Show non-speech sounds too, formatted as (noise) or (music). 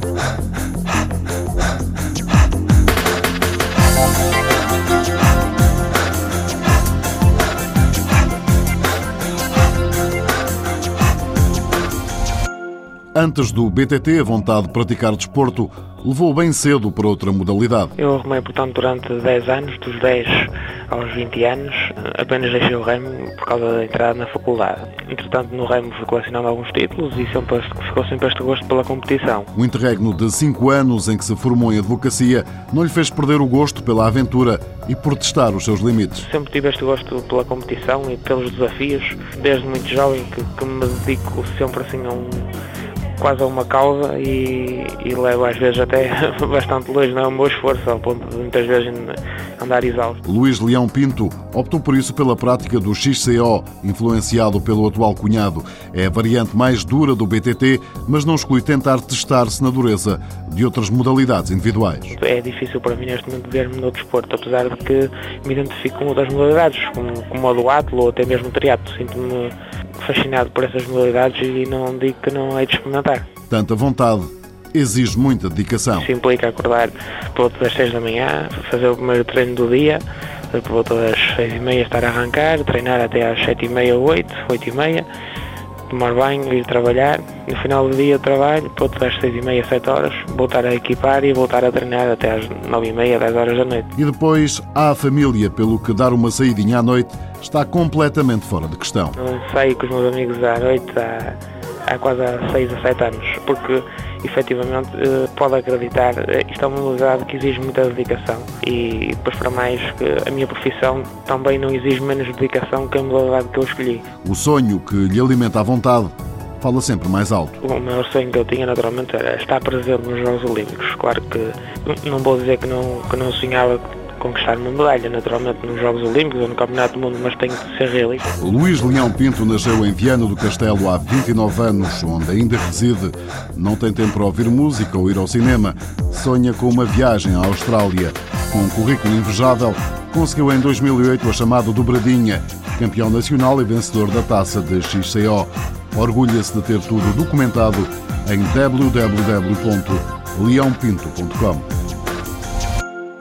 Ha ha ha Antes do BTT, a vontade de praticar desporto levou bem cedo para outra modalidade. Eu arrumei, portanto, durante 10 anos, dos 10 aos 20 anos, apenas deixei o remo por causa da entrada na faculdade. Entretanto, no remo fui colecionando alguns títulos e sempre, ficou sempre este gosto pela competição. O interregno de 5 anos em que se formou em advocacia não lhe fez perder o gosto pela aventura e por testar os seus limites. Sempre tive este gosto pela competição e pelos desafios, desde muito jovem que, que me dedico sempre assim a um quase a uma causa e, e levo às vezes até (laughs) bastante longe, não é um meu esforço, ao ponto de muitas vezes andar exausto. Luís Leão Pinto optou por isso pela prática do XCO, influenciado pelo atual cunhado. É a variante mais dura do BTT, mas não exclui tentar testar-se na dureza de outras modalidades individuais. É difícil para mim neste momento ver-me no desporto, apesar de que me identifico com outras modalidades, como, como o do atlo ou até mesmo o triatlo. Sinto-me fascinado por essas modalidades e não digo que não hei de experimentar. Tanta vontade exige muita dedicação. Isso implica acordar por volta das 6 da manhã, fazer o primeiro treino do dia, por volta das 6 e meia estar a arrancar, treinar até às 7 e meia, 8, 8 e meia, tomar banho, ir trabalhar. No final do dia trabalho, por volta das 6 e meia, 7 horas, voltar a equipar e voltar a treinar até às 9 e meia, 10 horas da noite. E depois há a família, pelo que dar uma saídinha à noite está completamente fora de questão. Não saio com os meus amigos à noite há, há quase há 6 a 7 anos, porque efetivamente eh, pode acreditar, eh, isto é uma modalidade que exige muita dedicação e depois para mais que a minha profissão também não exige menos dedicação que a modalidade que eu escolhi. O sonho que lhe alimenta a vontade fala sempre mais alto. O maior sonho que eu tinha naturalmente era estar presente nos Jogos Olímpicos. Claro que não vou dizer que não, que não sonhava conquistar uma medalha, naturalmente, nos Jogos Olímpicos ou no Campeonato do Mundo, mas tem que ser realista. Luís Leão Pinto nasceu em Viana do Castelo há 29 anos, onde ainda reside. Não tem tempo para ouvir música ou ir ao cinema. Sonha com uma viagem à Austrália. Com um currículo invejável, conseguiu em 2008 a chamada dobradinha, campeão nacional e vencedor da taça de XCO. Orgulha-se de ter tudo documentado em www.leãopinto.com.